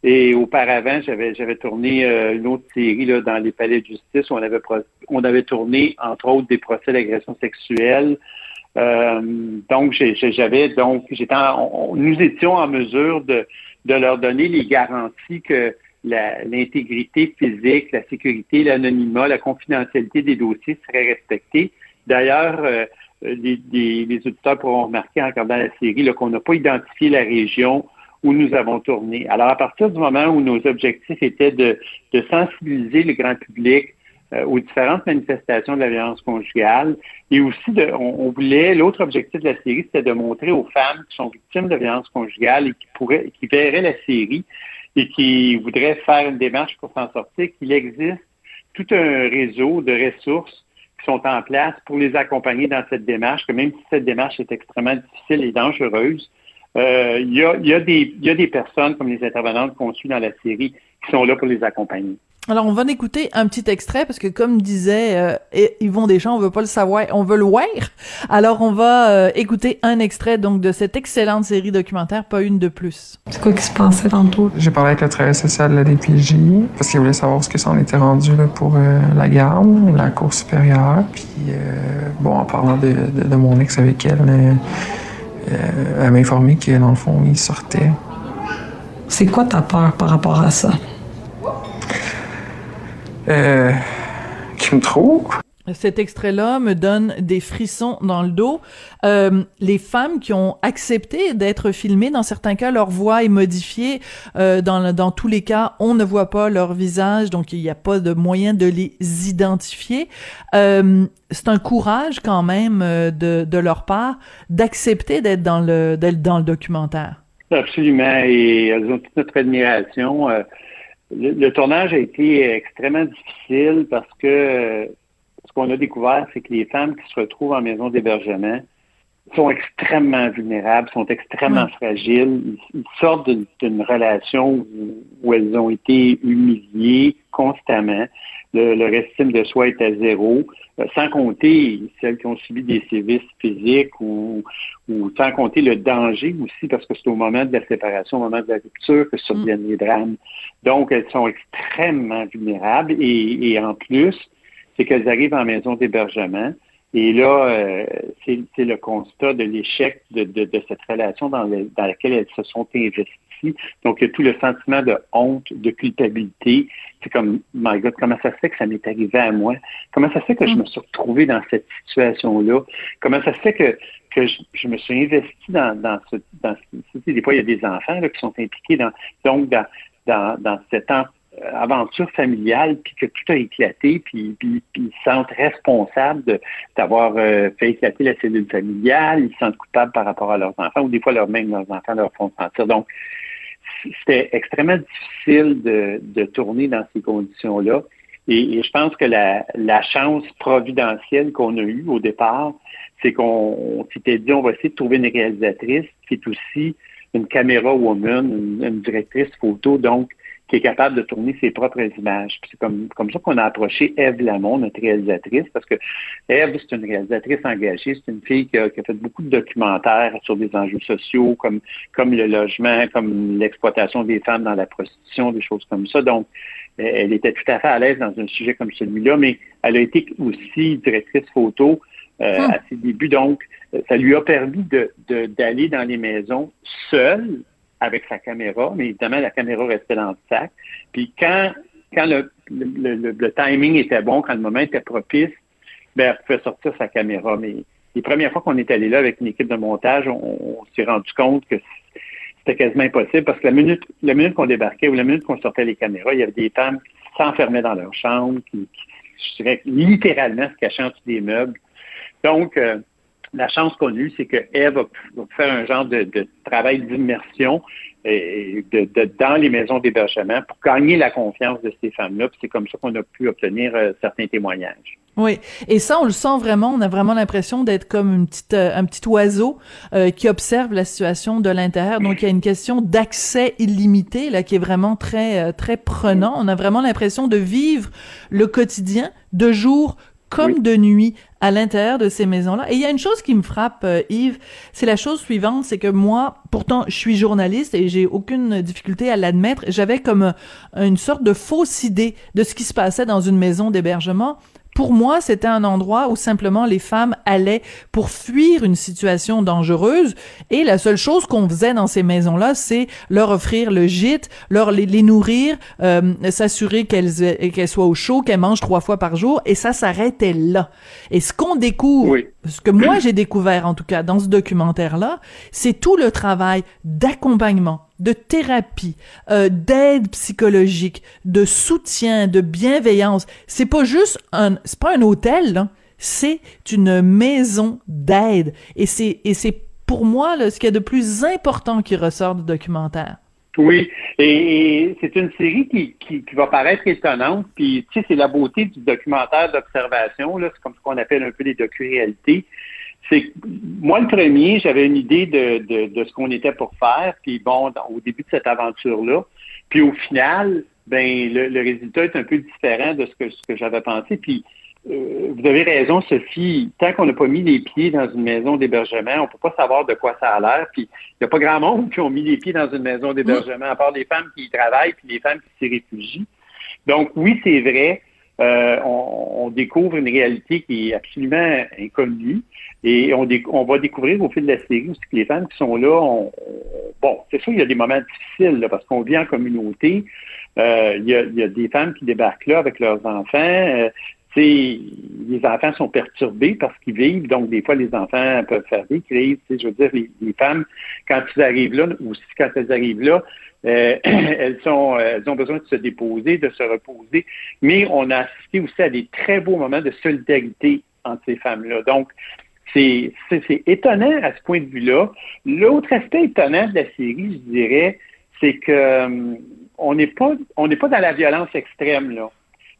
Speaker 6: et auparavant, j'avais j'avais tourné euh, une autre série là, dans les palais de justice où on avait on avait tourné entre autres des procès d'agression sexuelle. Euh, donc j'avais donc j'étais nous étions en mesure de de leur donner les garanties que l'intégrité physique, la sécurité, l'anonymat, la confidentialité des dossiers seraient respectés. D'ailleurs, euh, les, auditeurs pourront remarquer en regardant la série qu'on n'a pas identifié la région où nous avons tourné. Alors, à partir du moment où nos objectifs étaient de, sensibiliser le grand public aux différentes manifestations de la violence conjugale et aussi, de, on, voulait, l'autre objectif de la série, c'était de montrer aux femmes qui sont victimes de violence conjugale et qui pourraient, qui verraient la série et qui voudraient faire une démarche pour s'en sortir, qu'il existe tout un réseau de ressources qui sont en place pour les accompagner dans cette démarche, que même si cette démarche est extrêmement difficile et dangereuse, euh, il, y a, y a y a des personnes comme les intervenantes qu'on suit dans la série qui sont là pour les accompagner.
Speaker 1: Alors, on va en écouter un petit extrait parce que, comme disait euh, Yvon Deschamps, on veut pas le savoir, on veut le voir. Alors, on va euh, écouter un extrait donc de cette excellente série documentaire, pas une de plus.
Speaker 7: C'est quoi qui se passait tantôt?
Speaker 8: J'ai parlé avec le travailleur social de la DPJ parce qu'il voulait savoir ce que ça en était rendu là, pour euh, la garde, la cour supérieure. Puis, euh, bon, en parlant de, de, de mon ex avec elle, elle m'a informé que, dans le fond, il sortait.
Speaker 7: C'est quoi ta peur par rapport à ça?
Speaker 8: Euh, qu'il me trouve?
Speaker 1: Cet extrait-là me donne des frissons dans le dos. Euh, les femmes qui ont accepté d'être filmées, dans certains cas, leur voix est modifiée. Euh, dans, dans tous les cas, on ne voit pas leur visage, donc il n'y a pas de moyen de les identifier. Euh, c'est un courage quand même euh, de, de leur part d'accepter d'être dans le d'être dans le documentaire.
Speaker 6: Absolument, et elles ont toute notre admiration. Le, le, tournage a été extrêmement difficile parce que ce qu'on a découvert, c'est que les femmes qui se retrouvent en maison d'hébergement sont extrêmement vulnérables, sont extrêmement mmh. fragiles. Ils, ils sortent d'une relation où, où, elles ont été humiliées constamment. Le, leur estime de soi est à zéro, euh, sans compter celles qui ont subi des sévices physiques ou, ou sans compter le danger aussi, parce que c'est au moment de la séparation, au moment de la rupture que surviennent mmh. les drames. Donc, elles sont extrêmement vulnérables et, et en plus, c'est qu'elles arrivent en maison d'hébergement. Et là, euh, c'est le constat de l'échec de, de, de, cette relation dans, le, dans, laquelle elles se sont investies. Donc, il y a tout le sentiment de honte, de culpabilité. C'est comme, my God, comment ça se fait que ça m'est arrivé à moi? Comment ça se fait que je me suis retrouvé dans cette situation-là? Comment ça se fait que, que je, me suis investi dans, dans ce, dans des fois il y a des enfants là, qui sont impliqués dans donc dans, dans, dans cette aventure familiale, puis que tout a éclaté, puis, puis, ils se sentent responsables d'avoir euh, fait éclater la cellule familiale, ils se sentent coupables par rapport à leurs enfants, ou des fois leur même leurs enfants leur font sentir. Donc, c'était extrêmement difficile de, de tourner dans ces conditions-là. Et, je pense que la, la chance providentielle qu'on a eue au départ, c'est qu'on s'était dit on va essayer de trouver une réalisatrice qui est aussi une caméra woman, une, une directrice photo, donc qui est capable de tourner ses propres images. C'est comme, comme ça qu'on a approché Eve Lamont, notre réalisatrice, parce que Eve, c'est une réalisatrice engagée, c'est une fille qui a, qui a, fait beaucoup de documentaires sur des enjeux sociaux, comme, comme le logement, comme l'exploitation des femmes dans la prostitution, des choses comme ça. Donc, elle était tout à fait à l'aise dans un sujet comme celui-là, mais elle a été aussi directrice photo euh, hum. à ses débuts. Donc, ça lui a permis de, d'aller dans les maisons seule, avec sa caméra, mais évidemment, la caméra restait dans le sac. Puis quand, quand le, le, timing était bon, quand le moment était propice, ben, elle pouvait sortir sa caméra. Mais les premières fois qu'on est allé là avec une équipe de montage, on, s'est rendu compte que c'était quasiment impossible parce que la minute, la minute qu'on débarquait ou la minute qu'on sortait les caméras, il y avait des femmes qui s'enfermaient dans leur chambre, qui, je dirais, littéralement se cachaient en dessous des meubles. Donc, euh, la chance qu'on a eue, c'est que Eve va, faire un genre de, travail d'immersion dans les maisons d'hébergement pour gagner la confiance de ces femmes-là. C'est comme ça qu'on a pu obtenir euh, certains témoignages.
Speaker 1: Oui, et ça, on le sent vraiment. On a vraiment l'impression d'être comme euh, un petit oiseau euh, qui observe la situation de l'intérieur. Donc, il y a une question d'accès illimité là qui est vraiment très, très prenant. On a vraiment l'impression de vivre le quotidien de jour comme de nuit à l'intérieur de ces maisons-là. Et il y a une chose qui me frappe, euh, Yves, c'est la chose suivante, c'est que moi, pourtant, je suis journaliste et j'ai aucune difficulté à l'admettre. J'avais comme euh, une sorte de fausse idée de ce qui se passait dans une maison d'hébergement pour moi, c'était un endroit où simplement les femmes allaient pour fuir une situation dangereuse. Et la seule chose qu'on faisait dans ces maisons-là, c'est leur offrir le gîte, leur les, nourrir, euh, s'assurer qu'elles qu'elles soient au chaud, qu'elles mangent trois fois par jour. Et ça s'arrêtait là. Et ce qu'on découvre, ce que moi j'ai découvert en tout cas dans ce documentaire-là, c'est tout le travail d'accompagnement de thérapie, euh, d'aide psychologique, de soutien, de bienveillance. C'est pas juste un, c'est pas un hôtel, c'est une maison d'aide. Et c'est, et c'est pour moi là, ce qu'il y a de plus important qui ressort du documentaire.
Speaker 6: Oui, et, c'est une série qui, qui, qui, va paraître étonnante, puis tu sais, c'est la beauté du documentaire d'observation, là, c'est comme ce qu'on appelle un peu les docu-réalités. C'est moi le premier, j'avais une idée de, de, de ce qu'on était pour faire, puis bon, au début de cette aventure-là, puis au final, ben le, résultat est un peu différent de ce que, ce que j'avais pensé. Puis euh, vous avez raison, Sophie, tant qu'on n'a pas mis les pieds dans une maison d'hébergement, on peut pas savoir de quoi ça a l'air. Puis il n'y a pas grand monde qui ont mis les pieds dans une maison d'hébergement, à part les femmes qui y travaillent, puis les femmes qui s'y réfugient. Donc oui, c'est vrai. Euh, on, découvre une réalité qui est absolument inconnue et on, va découvrir au fil de la série aussi que les femmes qui sont là, bon, c'est sûr, il y a des moments difficiles parce qu'on vit en communauté. Euh, il, y a, des femmes qui débarquent là avec leurs enfants. Les enfants sont perturbés parce qu'ils vivent, donc des fois les enfants peuvent faire des crises. Je veux dire, les, femmes, quand ils arrivent là, ou quand elles arrivent là, euh, elles, sont, elles ont besoin de se déposer, de se reposer. Mais on a assisté aussi à des très beaux moments de solidarité entre ces femmes-là. Donc, c'est étonnant à ce point de vue-là. L'autre aspect étonnant de la série, je dirais, c'est que euh, on n'est pas n'est pas dans la violence extrême là.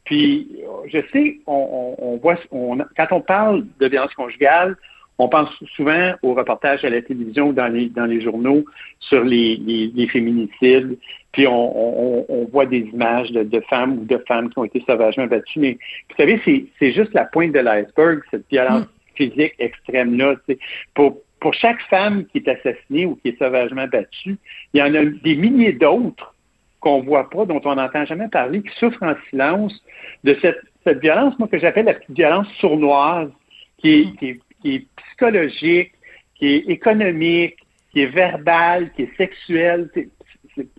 Speaker 6: Puis, je sais, on, voit, quand on parle de violence conjugale, on pense souvent aux reportages à la télévision ou dans les, dans les journaux sur les, les, féminicides, puis on, voit des images de, femmes ou de femmes qui ont été sauvagement battues. Mais vous savez, c'est juste la pointe de l'iceberg, cette violence mm. physique extrême-là. Pour, pour chaque femme qui est assassinée ou qui est sauvagement battue, il y en a des milliers d'autres qu'on voit pas, dont on n'entend jamais parler, qui souffrent en silence de cette, violence, moi, que j'appelle la petite violence sournoise, qui est, psychologique, qui est économique, qui est verbale, qui est sexuelle.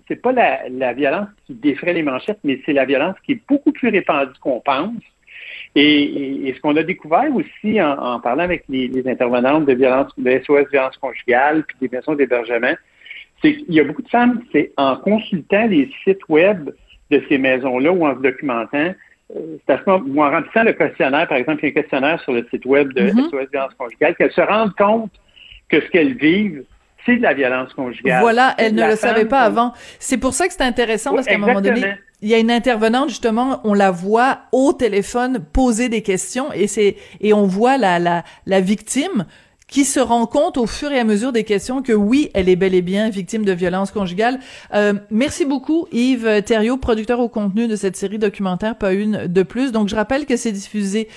Speaker 6: C'est pas la, violence qui défraie les manchettes, mais c'est la violence qui est beaucoup plus répandue qu'on pense. Et, ce qu'on a découvert aussi en, parlant avec les, intervenantes de violence, de SOS violence conjugale, puis des maisons d'hébergement, c'est qu'il y a beaucoup de femmes, c'est en consultant les sites web de ces maisons-là ou en se documentant, euh, c'est à ce moment, ou en remplissant le questionnaire, par exemple, il y a un questionnaire sur le site web de SOS mm-hmm. violence conjugale, qu'elles se rendent compte que ce qu'elles vivent, c'est de la violence conjugale.
Speaker 1: Voilà, elles ne le savaient pas avant. C'est pour ça que c'est intéressant parce qu'à un moment donné, il y a une intervenante justement, on la voit au téléphone poser des questions et c'est et on voit la la la victime qui se rend compte au fur et à mesure des questions que oui, elle est bel et bien victime de violence conjugale. Euh, merci beaucoup Yves Thériault, producteur au contenu de cette série documentaire Pas une de plus. Donc je rappelle que c'est diffusé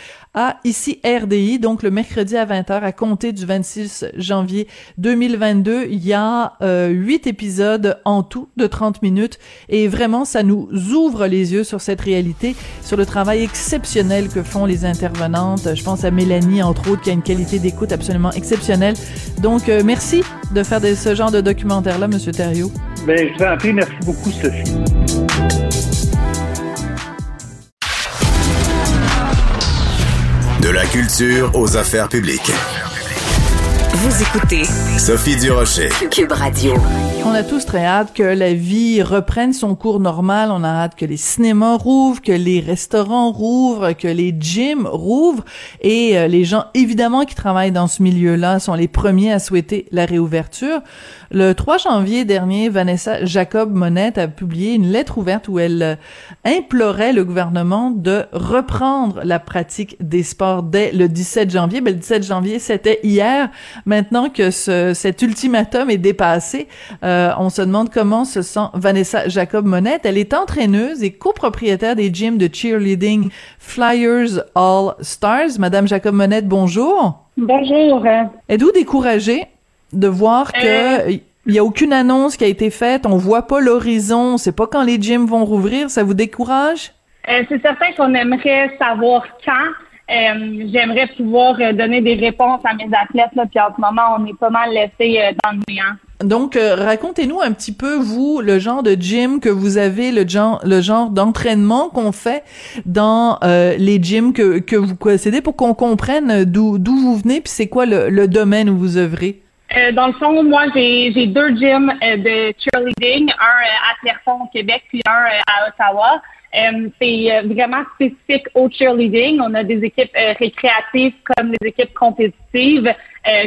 Speaker 1: ici RDI, donc le mercredi à 20h à compter du 26 janvier 2022. Il y a euh, huit épisodes en tout de 30 minutes et vraiment ça nous ouvre les yeux sur cette réalité, sur le travail exceptionnel que font les intervenantes. Je pense à Mélanie entre autres qui a une qualité d'écoute absolument exceptionnelle. Donc euh, merci de faire ce genre de documentaire là, Monsieur Thériault.
Speaker 6: Ben je vous en prie, merci beaucoup Sophie.
Speaker 3: De la culture aux affaires publiques.
Speaker 2: Vous écoutez
Speaker 3: Sophie Durocher,
Speaker 2: Cube Radio.
Speaker 1: On a tous très hâte que la vie reprenne son cours normal. On a hâte que les cinémas rouvrent, que les restaurants rouvrent, que les gyms rouvrent. Et euh, les gens, évidemment, qui travaillent dans ce milieu-là sont les premiers à souhaiter la réouverture. Le 3 janvier dernier, Vanessa Jacob Monette a publié une lettre ouverte où elle euh, implorait le gouvernement de reprendre la pratique des sports dès le 17 janvier. Ben, le 17 janvier, c'était hier. Maintenant que ce, cet ultimatum est dépassé, euh, on se demande comment se sent Vanessa Jacob Monette. Elle est entraîneuse et copropriétaire des gyms de cheerleading Flyers All Stars. Madame Jacob Monette, bonjour.
Speaker 9: Bonjour.
Speaker 1: Êtes-vous découragée? De voir que euh. il y a aucune annonce qui a été faite, on voit pas l'horizon, on sait pas quand les gyms vont rouvrir, ça vous décourage?
Speaker 9: Euh, c'est certain qu'on aimerait savoir quand. Euh, j'aimerais pouvoir donner des réponses à mes athlètes, là, puis en ce moment, on est pas mal laissé dans le néant.
Speaker 1: Donc, racontez-nous un petit peu, vous, le genre de gym que vous avez, le genre, le genre d'entraînement qu'on fait dans les gyms que, que vous possédez pour qu'on comprenne d'où d'où vous venez, puis c'est quoi le, le domaine où vous œuvrez?
Speaker 9: Euh, dans le fond, moi, j'ai deux gyms euh, de cheerleading, un euh, à Clermont au Québec, puis un à Ottawa. c'est vraiment spécifique au cheerleading. On a des équipes récréatives comme des équipes compétitives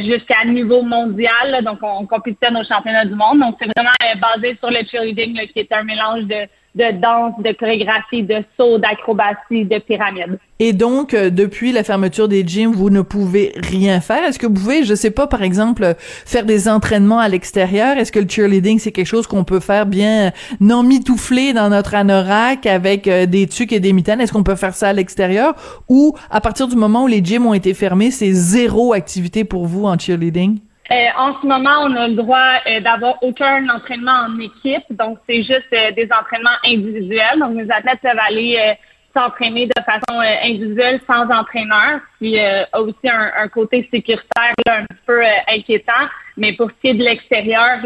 Speaker 9: jusqu'à niveau mondial. donc, on, compétitionne aux championnats du monde. Donc, c'est vraiment basé sur le cheerleading qui est un mélange de de danse, de chorégraphie, de saut, d'acrobatie, de pyramide.
Speaker 1: Et donc, euh, depuis la fermeture des gyms, vous ne pouvez rien faire? Est-ce que vous pouvez, je sais pas, par exemple, faire des entraînements à l'extérieur? Est-ce que le cheerleading, c'est quelque chose qu'on peut faire bien non mitouflé dans notre anorak avec euh, des tucs et des mitaines? Est-ce qu'on peut faire ça à l'extérieur? Ou, à partir du moment où les gyms ont été fermés, c'est zéro activité pour vous en cheerleading?
Speaker 9: Euh, en ce moment, on a le droit euh, d'avoir aucun entraînement en équipe, donc c'est juste euh, des entraînements individuels. Donc, les athlètes peuvent aller s'entraîner de façon individuelle sans entraîneur, qui a aussi un, côté sécuritaire un peu inquiétant. Mais pour ce qui est de l'extérieur,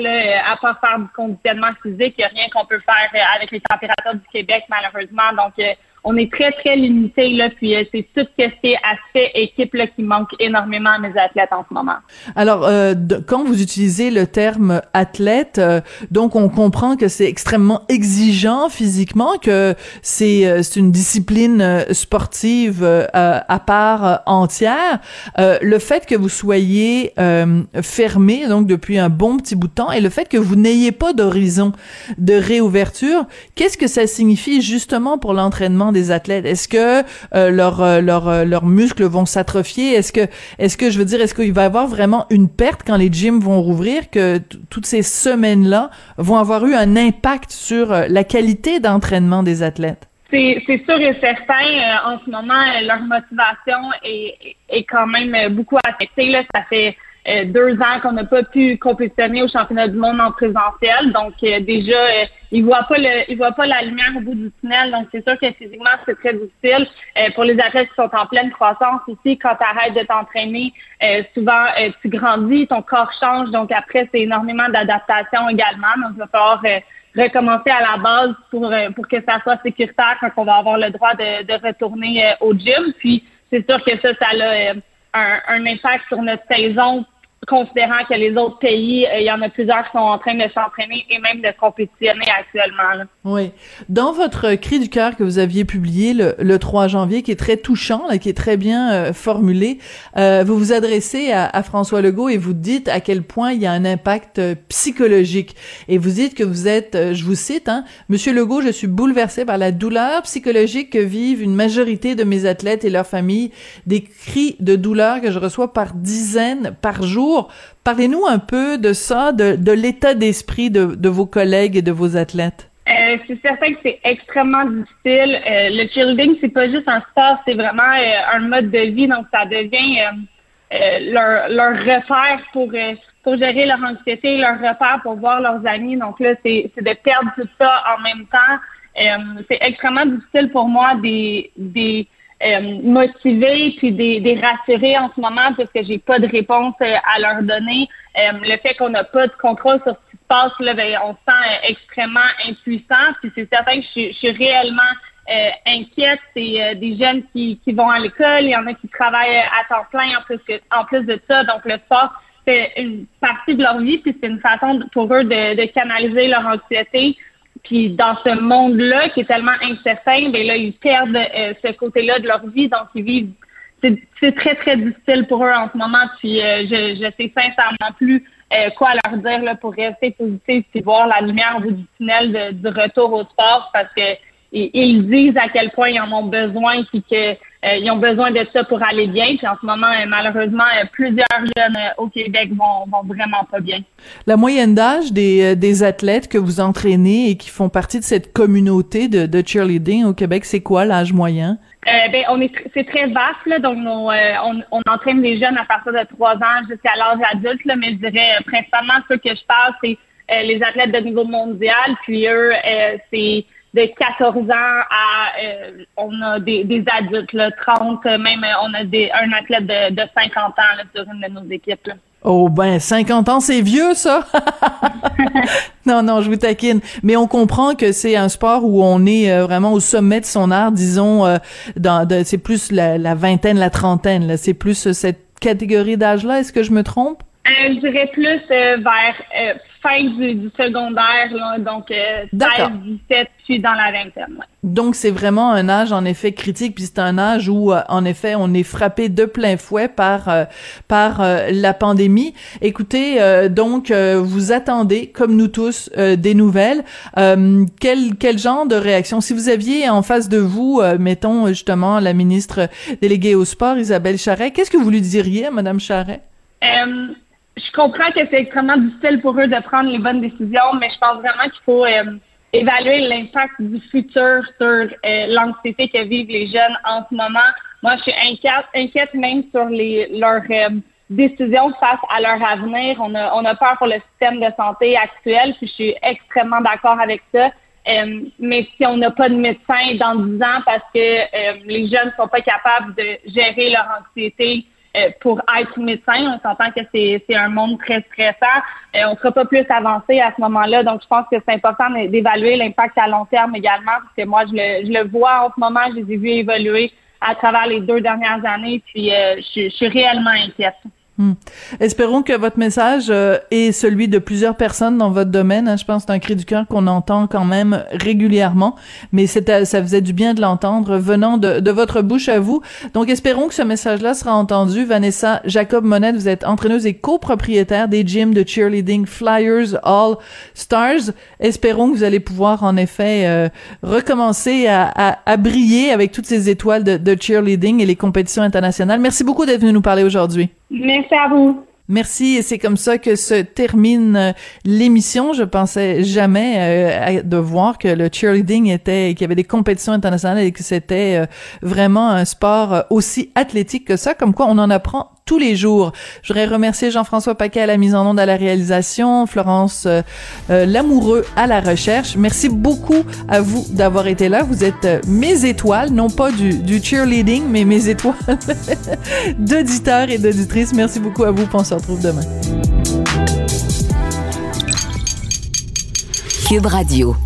Speaker 9: à part faire du conditionnement physique, il n'y a rien qu'on peut faire avec les températures du Québec, malheureusement. Donc, on est très, très limité, là, puis euh, c'est tout ce qui est aspect équipe là, qui manque énormément à mes athlètes en ce moment.
Speaker 1: Alors, euh, quand vous utilisez le terme athlète, euh, donc on comprend que c'est extrêmement exigeant physiquement, que c'est une discipline sportive à part entière. le fait que vous soyez fermé, donc depuis un bon petit bout de temps, et le fait que vous n'ayez pas d'horizon de réouverture, qu'est-ce que ça signifie justement pour l'entraînement des athlètes Est-ce que euh, leurs euh, euh, leurs muscles vont s'atrophier? Est-ce que est-ce que je veux dire est-ce qu'il va y avoir vraiment une perte quand les gyms vont rouvrir que toutes ces semaines là vont avoir eu un impact sur la qualité d'entraînement des athlètes?
Speaker 9: C'est, sûr et certain. en ce moment, leur motivation est, est quand même beaucoup affectée. Là. Ça fait euh, deux ans qu'on n'a pas pu compétitionner au championnat du monde en présentiel. Donc euh, déjà, euh, ils voient pas le, ils voient pas la lumière au bout du tunnel. Donc c'est sûr que physiquement c'est très difficile. pour les athlètes qui sont en pleine croissance ici, quand tu arrêtes de t'entraîner, souvent tu grandis, ton corps change. Donc après c'est énormément d'adaptation également. Donc il va falloir recommencer à la base pour, pour que ça soit sécuritaire quand on va avoir le droit de, de retourner au gym. Puis c'est sûr que ça, ça a un, un impact sur notre saison considérant que les autres pays, euh, il y en a plusieurs qui sont en train de s'entraîner et même de compétitionner actuellement.
Speaker 1: Oui. Dans votre cri du cœur que vous aviez publié le, le 3 janvier, qui est très touchant, là, qui est très bien euh, formulé, euh, vous vous adressez à, à, François Legault et vous dites à quel point il y a un impact psychologique. Et vous dites que vous êtes, je vous cite, hein, Monsieur Legault, je suis bouleversé par la douleur psychologique que vivent une majorité de mes athlètes et leurs familles, des cris de douleur que je reçois par dizaines par jour Parlez-nous un peu de ça, de, l'état d'esprit de, vos collègues et de vos athlètes.
Speaker 9: Euh, c'est certain que c'est extrêmement difficile. Euh, le cheerleading, c'est pas juste un sport, c'est vraiment euh, un mode de vie, donc ça devient leur, leur repère pour, gérer leur anxiété, leur repère pour voir leurs amis. Donc là, c'est de perdre tout ça en même temps. c'est extrêmement difficile pour moi des, des euh, motiver puis des, des rassurer en ce moment parce que j'ai pas de réponse euh, à leur donner. Euh, le fait qu'on n'a pas de contrôle sur ce qui se passe, là, ben, on se sent extrêmement impuissant. Puis c'est certain que je, suis réellement inquiète. C'est des jeunes qui, qui vont à l'école, il y en a qui travaillent à temps plein en plus que, en plus de ça. Donc le sport c'est une partie de leur vie, puis c'est une façon pour eux de, de canaliser leur anxiété. Puis dans ce monde-là qui est tellement incertain, ben là, ils perdent euh, ce côté-là de leur vie, donc ils vivent. C'est très, très difficile pour eux en ce moment. Puis euh, je, je sais sincèrement plus euh, quoi leur dire là, pour rester positif et voir la lumière au bout du tunnel du retour au sport parce que ils disent à quel point ils en ont besoin puis que ils ont besoin de ça pour aller bien. Puis en ce moment, euh, malheureusement, euh, plusieurs jeunes au Québec vont, vont vraiment pas bien.
Speaker 1: La moyenne d'âge des, des athlètes que vous entraînez et qui font partie de cette communauté de, de cheerleading au Québec, c'est quoi l'âge moyen?
Speaker 9: Euh, ben, on est c'est très vaste là, donc on, on, entraîne les jeunes à partir de 3 ans jusqu'à l'âge adulte là, mais je dirais principalement ceux que je parle c'est les athlètes de niveau mondial puis eux c'est de 14 ans à euh, on a des, des adultes, là, 30, même on a des, un athlète de, de 50 ans là, sur une de nos équipes. Là.
Speaker 1: Oh ben 50 ans c'est vieux ça. non non, je vous taquine, mais on comprend que c'est un sport où on est euh, vraiment au sommet de son art, disons euh, dans c'est plus la, la, vingtaine, la trentaine là, c'est plus cette catégorie d'âge là, est-ce que je me trompe?
Speaker 9: Euh, je dirais plus euh, vers euh, fin du, secondaire, là, donc 16, 17, puis dans la vingtaine.
Speaker 1: Donc c'est vraiment un âge en effet critique, puis c'est un âge où en effet on est frappé de plein fouet par par la pandémie. Écoutez, donc vous attendez, comme nous tous, des nouvelles. quel quel genre de réaction? Si vous aviez en face de vous, mettons justement la ministre déléguée au sport, Isabelle Charret, qu'est-ce que vous lui diriez, Madame Charret
Speaker 9: je comprends que c'est extrêmement difficile pour eux de prendre les bonnes décisions, mais je pense vraiment qu'il faut euh, évaluer l'impact du futur sur euh, l'anxiété que vivent les jeunes en ce moment. Moi, je suis inquiète, inquiète même sur les leurs euh, décisions face à leur avenir. On a, on a peur pour le système de santé actuel, puis je suis extrêmement d'accord avec ça. mais si on n'a pas de médecin dans 10 ans parce que les jeunes ne sont pas capables de gérer leur anxiété, pour être médecin. On s'entend que c'est, un monde très stressant. Euh, on ne sera pas plus avancé à ce moment-là. Donc, je pense que c'est important d'évaluer l'impact à long terme également, parce que moi, je le, je le vois en ce moment, je les ai vus évoluer à travers les deux dernières années, puis euh, je, je suis réellement inquiète.
Speaker 1: Hmm. Espérons que votre message euh, est celui de plusieurs personnes dans votre domaine. Hein. Je pense que c'est un cri du cœur qu'on entend quand même régulièrement, mais ça faisait du bien de l'entendre venant de, de, votre bouche à vous. Donc espérons que ce message-là sera entendu. Vanessa Jacob Monette, vous êtes entraîneuse et copropriétaire des gyms de cheerleading Flyers All Stars. Espérons que vous allez pouvoir en effet euh, recommencer à, à, à, briller avec toutes ces étoiles de, de cheerleading et les compétitions internationales. Merci beaucoup d'être venu nous parler aujourd'hui.
Speaker 9: Merci à vous.
Speaker 1: Merci et c'est comme ça que se termine euh, l'émission. Je pensais jamais euh, de voir que le cheerleading était, qu'il y avait des compétitions internationales et que c'était euh, vraiment un sport aussi athlétique que ça. Comme quoi, on en apprend tous les jours. Je voudrais remercier Jean-François Paquet à la mise en onde à la réalisation, Florence euh, euh, Lamoureux à la recherche. Merci beaucoup à vous d'avoir été là. Vous êtes euh, mes étoiles, non pas du, du cheerleading, mais mes étoiles d'auditeurs et d'auditrices. Merci beaucoup à vous. On se retrouve demain.
Speaker 2: Cube Radio.